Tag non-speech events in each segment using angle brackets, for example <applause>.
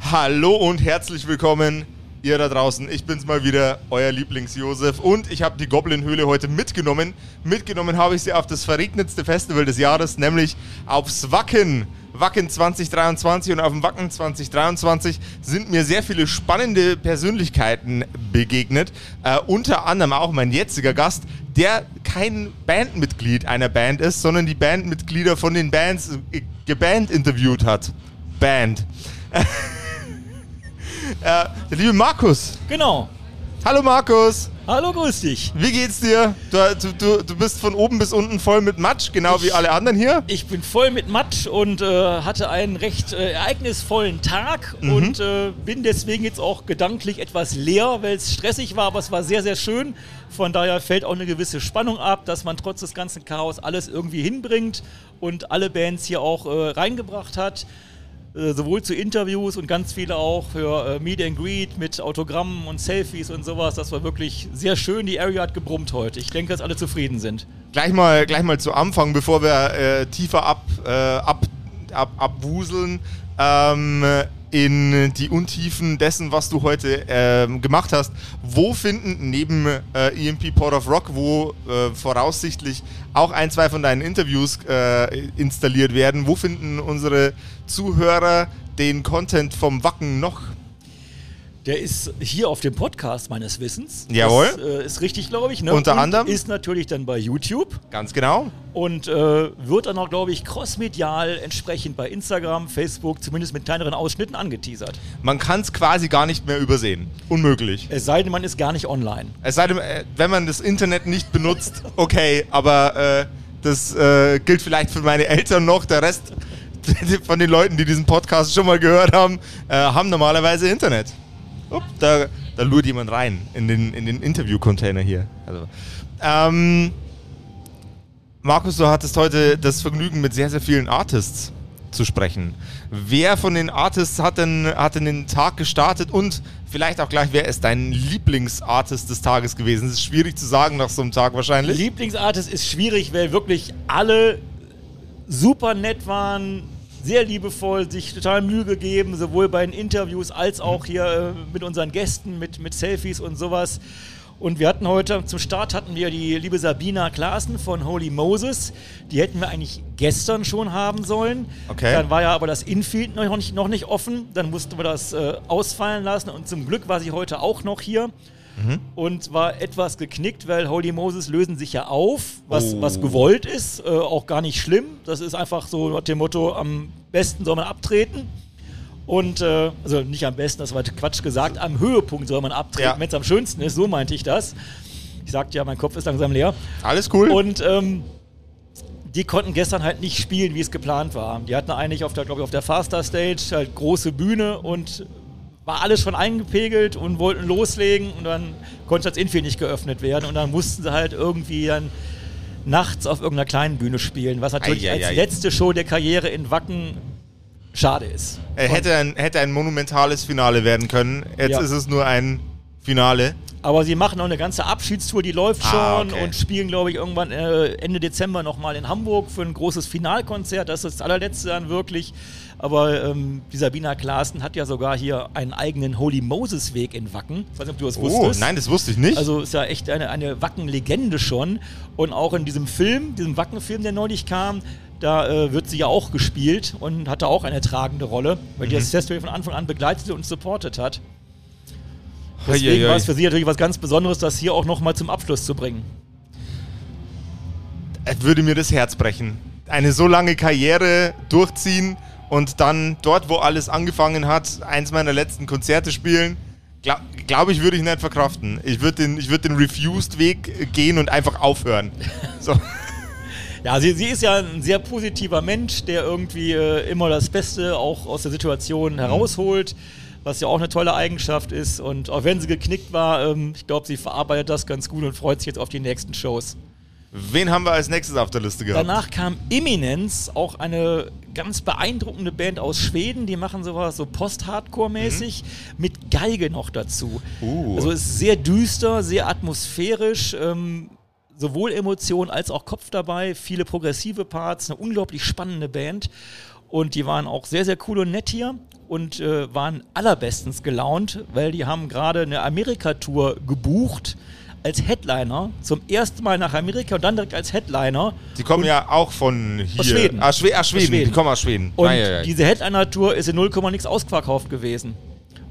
Hallo und herzlich willkommen, ihr da draußen. Ich bin's mal wieder, euer Lieblings-Josef. Und ich habe die Goblin-Höhle heute mitgenommen. Mitgenommen habe ich sie auf das verregnetste Festival des Jahres, nämlich aufs Wacken. Wacken 2023 und auf dem Wacken 2023 sind mir sehr viele spannende Persönlichkeiten begegnet. Äh, unter anderem auch mein jetziger Gast, der kein Bandmitglied einer Band ist, sondern die Bandmitglieder von den Bands äh, geband interviewt hat. Band. <laughs> der liebe Markus. Genau. Hallo Markus. Hallo, grüß dich. Wie geht's dir? Du, du, du bist von oben bis unten voll mit Matsch, genau Ich- wie alle anderen hier. Ich bin voll mit Matsch und äh, hatte einen recht äh, ereignisvollen Tag Mhm. und äh, bin deswegen jetzt auch gedanklich etwas leer, weil es stressig war, aber es war sehr, sehr schön. Von daher fällt auch eine gewisse Spannung ab, dass man trotz des ganzen Chaos alles irgendwie hinbringt und alle Bands hier auch äh, reingebracht hat. Äh, sowohl zu Interviews und ganz viele auch für äh, Meet and Greet mit Autogrammen und Selfies und sowas. Das war wirklich sehr schön. Die Area hat gebrummt heute. Ich denke, dass alle zufrieden sind. Gleich mal, gleich mal zu Anfang, bevor wir äh, tiefer ab, äh, ab, ab, abwuseln ähm, in die Untiefen dessen, was du heute ähm, gemacht hast. Wo finden neben äh, EMP Port of Rock, wo äh, voraussichtlich auch ein, zwei von deinen Interviews äh, installiert werden, wo finden unsere Zuhörer den Content vom Wacken noch? Der ist hier auf dem Podcast meines Wissens. Jawohl. Das äh, ist richtig, glaube ich. Ne? Unter und anderem? Ist natürlich dann bei YouTube Ganz genau. und äh, wird dann auch, glaube ich, crossmedial entsprechend bei Instagram, Facebook, zumindest mit kleineren Ausschnitten angeteasert. Man kann es quasi gar nicht mehr übersehen. Unmöglich. Es sei denn, man ist gar nicht online. Es sei denn, äh, wenn man das Internet nicht benutzt, <laughs> okay, aber äh, das äh, gilt vielleicht für meine Eltern noch. Der Rest <laughs> von den Leuten, die diesen Podcast schon mal gehört haben, äh, haben normalerweise Internet. Upp, da, da lurt jemand rein in den, in den Interview-Container hier. Also, ähm, Markus, du hattest heute das Vergnügen, mit sehr, sehr vielen Artists zu sprechen. Wer von den Artists hat denn, hat denn den Tag gestartet und vielleicht auch gleich, wer ist dein Lieblingsartist des Tages gewesen? Das ist schwierig zu sagen nach so einem Tag wahrscheinlich. Lieblingsartist ist schwierig, weil wirklich alle super nett waren, sehr liebevoll, sich total Mühe gegeben, sowohl bei den Interviews als auch hier äh, mit unseren Gästen, mit, mit Selfies und sowas. Und wir hatten heute, zum Start hatten wir die liebe Sabina Klaassen von Holy Moses. Die hätten wir eigentlich gestern schon haben sollen. Okay. Dann war ja aber das Infield noch nicht, noch nicht offen. Dann mussten wir das äh, ausfallen lassen. Und zum Glück war sie heute auch noch hier und war etwas geknickt, weil Holy Moses lösen sich ja auf, was, Oh. was gewollt ist, äh, auch gar nicht schlimm. Das ist einfach so nach dem Motto, am besten soll man abtreten. Und, äh, also nicht am besten, das war Quatsch gesagt, am Höhepunkt soll man abtreten, Ja. wenn es am schönsten ist, so meinte ich das. Ich sagte ja, mein Kopf ist langsam leer. Alles cool. Und ähm, die konnten gestern halt nicht spielen, wie es geplant war. Die hatten eigentlich auf der, glaube ich, auf der Faster Stage halt große Bühne und war alles schon eingepegelt und wollten loslegen und dann konnte das Infield nicht geöffnet werden und dann mussten sie halt irgendwie dann nachts auf irgendeiner kleinen Bühne spielen, was natürlich Eieiei. als letzte Show der Karriere in Wacken schade ist. äh, hätte, ein, hätte ein monumentales Finale werden können. Jetzt Ja. ist es nur ein Finale. Aber sie machen noch eine ganze Abschiedstour, die läuft Ah, schon okay. und spielen, glaube ich, irgendwann äh, Ende Dezember nochmal in Hamburg für ein großes Finalkonzert. Das ist das allerletzte dann wirklich. Aber ähm, die Sabina Klaassen hat ja sogar hier einen eigenen Holy Moses Weg in Wacken. Ich weiß nicht, ob du das Oh, wusstest. nein, das wusste ich nicht. Also ist ja echt eine, eine Wacken-Legende schon. Und auch in diesem Film, diesem Wacken-Film, der neulich kam, da äh, wird sie ja auch gespielt und hatte auch eine tragende Rolle, weil die das Festival von Anfang an begleitet und supportet hat. Deswegen war es für sie natürlich was ganz Besonderes, das hier auch nochmal zum Abschluss zu bringen. Es würde mir das Herz brechen. Eine so lange Karriere durchziehen und dann dort, wo alles angefangen hat, eins meiner letzten Konzerte spielen. Glaube glaub ich, würde ich nicht verkraften. Ich würde den, ich würd den Refused-Weg gehen und einfach aufhören. <laughs> So. Ja, sie, sie ist ja ein sehr positiver Mensch, der irgendwie äh, immer das Beste auch aus der Situation herausholt, was ja auch eine tolle Eigenschaft ist. Und auch wenn sie geknickt war, ähm, ich glaube, sie verarbeitet das ganz gut und freut sich jetzt auf die nächsten Shows. Wen haben wir als nächstes auf der Liste gehabt? Danach kam Imminence, auch eine ganz beeindruckende Band aus Schweden. Die machen sowas so Post-Hardcore-mäßig mit Geige noch dazu. Uh. Also es ist sehr düster, sehr atmosphärisch. Ähm, sowohl Emotion als auch Kopf dabei. Viele progressive Parts, eine unglaublich spannende Band. Und die waren auch sehr, sehr cool und nett hier. Und äh, waren allerbestens gelaunt, weil die haben gerade eine Amerika-Tour gebucht als Headliner zum ersten Mal nach Amerika und dann direkt als Headliner. Die kommen und ja auch von hier. Aus Schweden. Ah, Schwe ah, Schweden. Schweden. Die kommen aus Schweden. Und Ei, ei, ei. diese Headliner-Tour ist in 0, nix ausverkauft gewesen.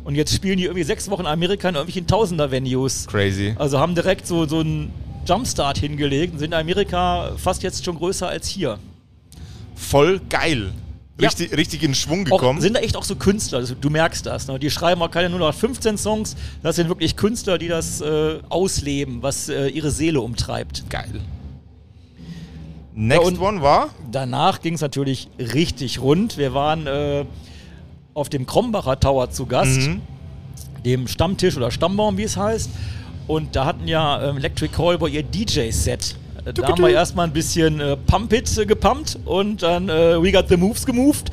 Und jetzt spielen die irgendwie sechs Wochen in Amerika in irgendwelchen Tausender-Venues. Crazy. Also haben direkt so, so einen Jumpstart hingelegt und sind in Amerika fast jetzt schon größer als hier. Voll geil. Ja. Richtig, richtig in Schwung Auch, gekommen. sind da echt auch so Künstler, also du merkst das. Ne? Die schreiben auch keine nur noch 15 Songs, das sind wirklich Künstler, die das äh, ausleben, was äh, ihre Seele umtreibt. geil. Next und- one war? Danach ging es natürlich richtig rund. Wir waren äh, auf dem Krombacher Tower zu Gast, Mhm. dem Stammtisch oder Stammbaum, wie es heißt. Und da hatten ja ähm, Electric Callboy ihr DJ-Set. Äh, Da haben wir erstmal ein bisschen äh, Pump It äh, gepumpt und dann äh, We Got the Moves gemoved.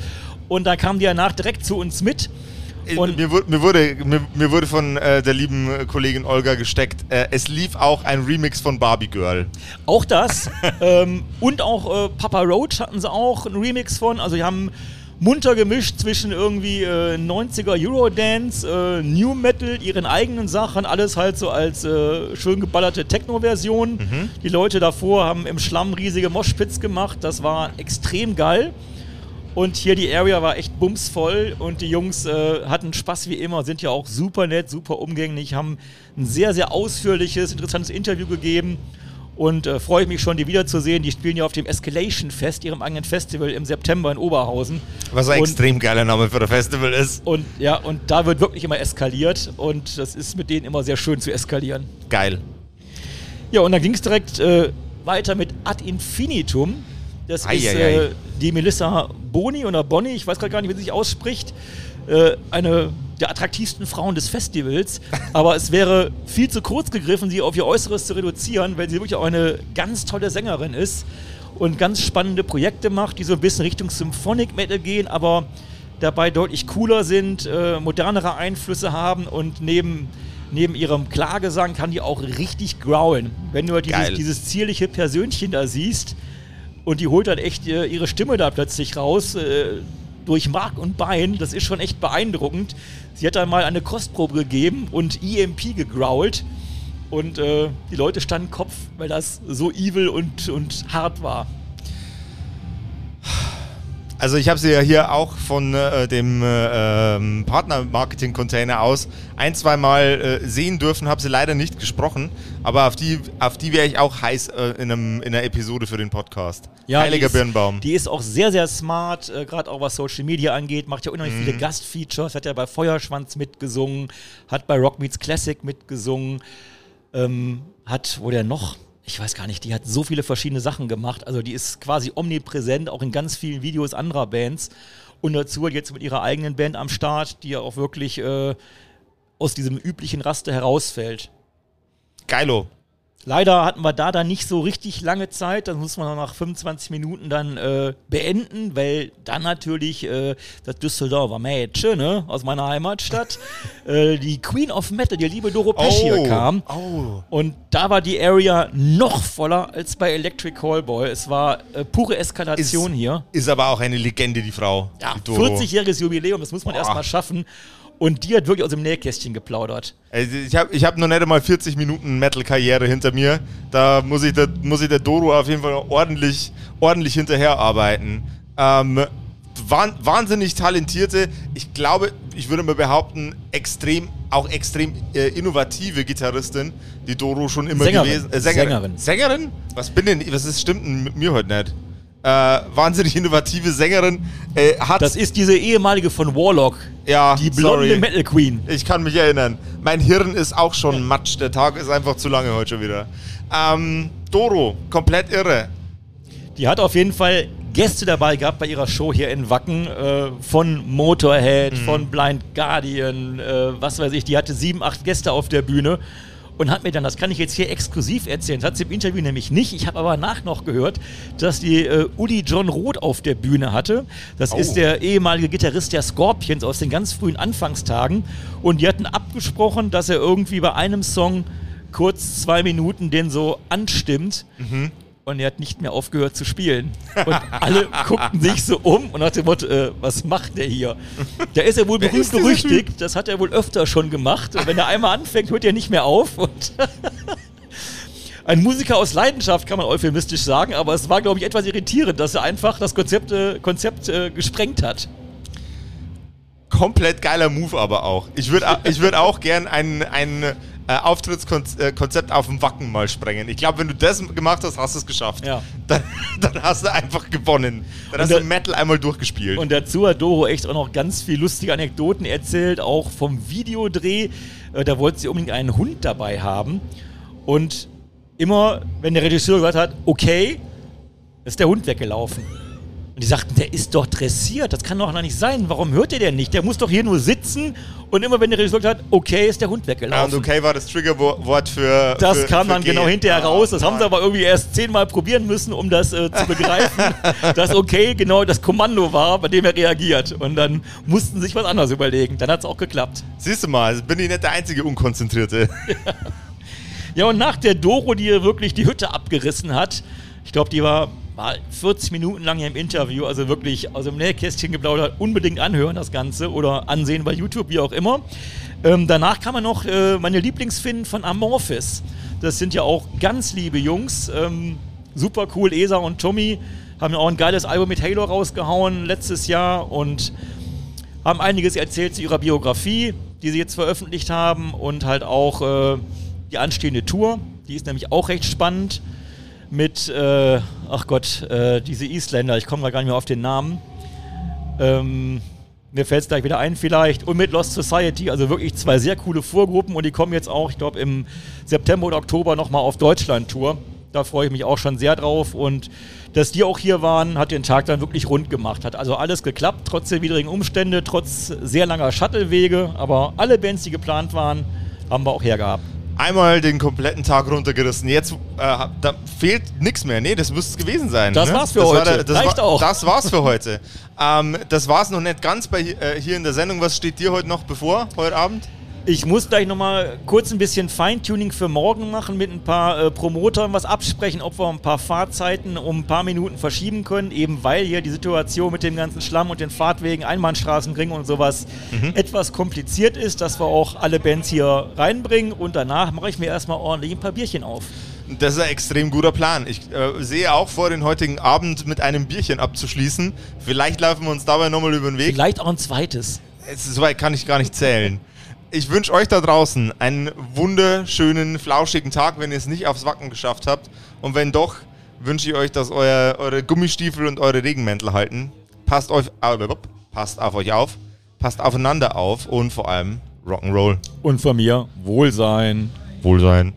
Und dann kamen die danach direkt zu uns mit. Äh, Und- mir, wurde, mir, wurde, mir, mir wurde von äh, der lieben Kollegin Olga gesteckt, äh, es lief auch ein Remix von Barbie Girl. Auch das. <laughs> ähm, und auch äh, Papa Roach hatten sie auch einen Remix von. Also die haben munter gemischt zwischen irgendwie äh, 90er Eurodance, äh, New Metal, ihren eigenen Sachen, alles halt so als äh, schön geballerte Techno-Version. Die Leute davor haben im Schlamm riesige Moshpits gemacht. Das war extrem geil. Und hier die Area war echt bumsvoll und die Jungs äh, hatten Spaß wie immer, sind ja auch super nett, super umgänglich, haben ein sehr, sehr ausführliches, interessantes Interview gegeben und äh, freue mich schon, die wiederzusehen. Die spielen ja auf dem Escalation Fest, ihrem eigenen Festival im September in Oberhausen. Was ein Und- extrem geiler Name für ein Festival ist. Und ja, und da wird wirklich immer eskaliert und das ist mit denen immer sehr schön zu eskalieren. Geil. Ja, und dann ging es direkt äh, weiter mit Ad Infinitum. Das Ei, ist ei, ei. äh, die Melissa Boni oder Bonny, ich weiß gerade gar nicht, wie sie sich ausspricht. Äh, eine der attraktivsten Frauen des Festivals. <laughs> Aber es wäre viel zu kurz gegriffen, sie auf ihr Äußeres zu reduzieren, weil sie wirklich auch eine ganz tolle Sängerin ist und ganz spannende Projekte macht, die so ein bisschen Richtung Symphonic Metal gehen, aber dabei deutlich cooler sind, äh, modernere Einflüsse haben und neben, neben ihrem Klagesang kann die auch richtig growlen. Wenn du halt dieses, dieses zierliche Persönchen da siehst und die holt dann echt äh, ihre Stimme da plötzlich raus. Äh, durch Mark und Bein, das ist schon echt beeindruckend. Sie hat dann mal eine Kostprobe gegeben und EMP gegrowlt. Und äh, die Leute standen Kopf, weil das so evil und, und hart war. Also ich habe sie ja hier auch von äh, dem äh, ähm, Partner-Marketing-Container aus ein, zwei Mal äh, sehen dürfen, habe sie leider nicht gesprochen, aber auf die, auf die wäre ich auch heiß äh, in, einem, in einer Episode für den Podcast. Heiliger die ist, Birnbaum. Die ist auch sehr, sehr smart, äh, gerade auch was Social Media angeht, macht ja unheimlich Mhm. viele Gastfeatures, hat ja bei Feuerschwanz mitgesungen, hat bei Rock Meets Classic mitgesungen, ähm, hat, wo der noch, ich weiß gar nicht, die hat so viele verschiedene Sachen gemacht, also die ist quasi omnipräsent, auch in ganz vielen Videos anderer Bands und dazu jetzt mit ihrer eigenen Band am Start, die ja auch wirklich äh, aus diesem üblichen Raster herausfällt. Geilo. Leider hatten wir da dann nicht so richtig lange Zeit. Das muss man nach 25 Minuten dann äh, beenden, weil dann natürlich äh, das Düsseldorfer Mädchen ne, aus meiner Heimatstadt, <laughs> äh, die Queen of Metal, die liebe Doro Pesch hier kam. Oh. Und da war die Area noch voller als bei Electric Callboy. Es war äh, pure Eskalation hier. Ist aber auch eine Legende, die Frau. Ja, die Doro. 40-jähriges Jubiläum, das muss man erstmal schaffen. Und die hat wirklich aus dem Nähkästchen geplaudert. Also ich habe ich hab noch nicht einmal 40 Minuten Metal-Karriere hinter mir. Da muss ich der, muss ich der Doro auf jeden Fall ordentlich, ordentlich hinterherarbeiten. Ähm, wahn, wahnsinnig talentierte, ich glaube, ich würde mal behaupten, extrem, auch extrem äh, innovative Gitarristin, die Doro schon immer Sängerin. gewesen. Äh, Sängerin. Sängerin. Sängerin? Was bin denn, was ist, stimmt denn mit mir heute nicht? Äh, wahnsinnig innovative Sängerin. Äh, hat Das ist diese ehemalige von Warlock, ja, die blonde sorry. Metal Queen. Ich kann mich erinnern. Mein Hirn ist auch schon matsch. Der Tag ist einfach zu lange heute schon wieder. Ähm, Doro, komplett irre. Die hat auf jeden Fall Gäste dabei gehabt bei ihrer Show hier in Wacken äh, von Motorhead, von Blind Guardian, äh, was weiß ich. Die hatte sieben, acht Gäste auf der Bühne und hat mir dann, das kann ich jetzt hier exklusiv erzählen, das hat sie im Interview nämlich nicht. Ich habe aber nach noch gehört, dass die äh, Uli John Roth auf der Bühne hatte. Das Oh. ist der ehemalige Gitarrist der Scorpions aus den ganz frühen Anfangstagen. Und die hatten abgesprochen, dass er irgendwie bei einem Song kurz zwei Minuten den so anstimmt. Und er hat nicht mehr aufgehört zu spielen. Und alle guckten sich so um und nach dem Motto, äh, was macht der hier? Der ist ja wohl berühmt berüchtigt, das hat er wohl öfter schon gemacht. Und wenn er einmal anfängt, hört er nicht mehr auf. Und <laughs> ein Musiker aus Leidenschaft, kann man euphemistisch sagen, aber es war, glaube ich, etwas irritierend, dass er einfach das Konzept, äh, Konzept äh, gesprengt hat. Komplett geiler Move aber auch. Ich würde ich würd auch gern ein, ein äh, Auftrittskonzept auf dem Wacken mal sprengen. Ich glaube, wenn du das gemacht hast, hast du es geschafft. Ja. <laughs> Dann, dann hast du einfach gewonnen. Dann hast der, du Metal einmal durchgespielt. Und dazu hat Doro echt auch noch ganz viel lustige Anekdoten erzählt, auch vom Videodreh. Äh, da wollte sie unbedingt einen Hund dabei haben. Und immer, wenn der Regisseur gesagt hat, okay, ist der Hund weggelaufen. Und die sagten, der ist doch dressiert, das kann doch nicht sein. Warum hört ihr denn nicht? Der muss doch hier nur sitzen und immer wenn der Regisseur gesagt hat, okay, ist der Hund weggelaufen. Ja, und okay war das Triggerwort für. Das für, kam für dann G. genau hinterher Ah, raus. Das haben sie Mann. aber irgendwie erst zehnmal probieren müssen, um das äh, zu begreifen, <laughs> dass okay genau das Kommando war, bei dem er reagiert. Und dann mussten sie sich was anderes überlegen. Dann hat es auch geklappt. Siehst du mal, also bin ich nicht der einzige Unkonzentrierte. <laughs> Ja, und nach der Doro, die ihr wirklich die Hütte abgerissen hat, ich glaube, die war, war 40 Minuten lang hier im Interview, also wirklich aus dem Nähkästchen geplaudert, unbedingt anhören das Ganze oder ansehen bei YouTube, wie auch immer. Ähm, danach kam man noch äh, meine Lieblingsfinnen von Amorphis. Das sind ja auch ganz liebe Jungs. Ähm, super cool, Esa und Tommy haben ja auch ein geiles Album mit Halo rausgehauen letztes Jahr und haben einiges erzählt zu ihrer Biografie, die sie jetzt veröffentlicht haben und halt auch äh, die anstehende Tour. Die ist nämlich auch recht spannend mit, äh, ach Gott, äh, diese Isländer, ich komme da gar nicht mehr auf den Namen. Ähm, mir fällt es gleich wieder ein vielleicht. Und mit Lost Society, also wirklich zwei sehr coole Vorgruppen und die kommen jetzt auch, ich glaube, im September oder Oktober nochmal auf Deutschland-Tour. Da freue ich mich auch schon sehr drauf und dass die auch hier waren, hat den Tag dann wirklich rund gemacht. Hat also alles geklappt, trotz der widrigen Umstände, trotz sehr langer Shuttlewege, aber alle Bands, die geplant waren, haben wir auch hergehabt. Einmal den kompletten Tag runtergerissen. Jetzt äh, da fehlt nichts mehr. Nee, das müsste es gewesen sein. Das ne? war's für das heute. der- das, Reicht war, auch. das war's für heute. ähm, das war's noch nicht ganz bei, äh, hier in der Sendung. Was steht dir heute noch bevor, heute Abend? Ich muss gleich nochmal kurz ein bisschen Feintuning für morgen machen, mit ein paar äh, Promotern was absprechen, ob wir ein paar Fahrzeiten um ein paar Minuten verschieben können, eben weil hier die Situation mit dem ganzen Schlamm und den Fahrtwegen, Einbahnstraßenringen und sowas etwas kompliziert ist, dass wir auch alle Bands hier reinbringen und danach mache ich mir erstmal ordentlich ein paar Bierchen auf. Das ist ein extrem guter Plan. Ich äh, sehe auch vor, den heutigen Abend mit einem Bierchen abzuschließen. Vielleicht laufen wir uns dabei nochmal über den Weg. Vielleicht auch ein zweites. Es, soweit kann ich gar nicht zählen. Ich wünsche euch da draußen einen wunderschönen, flauschigen Tag, wenn ihr es nicht aufs Wacken geschafft habt. Und wenn doch, wünsche ich euch, dass euer, eure Gummistiefel und eure Regenmäntel halten. Passt, euch, passt auf euch auf, passt aufeinander auf und vor allem Rock'n'Roll. Und von mir Wohlsein. Wohlsein.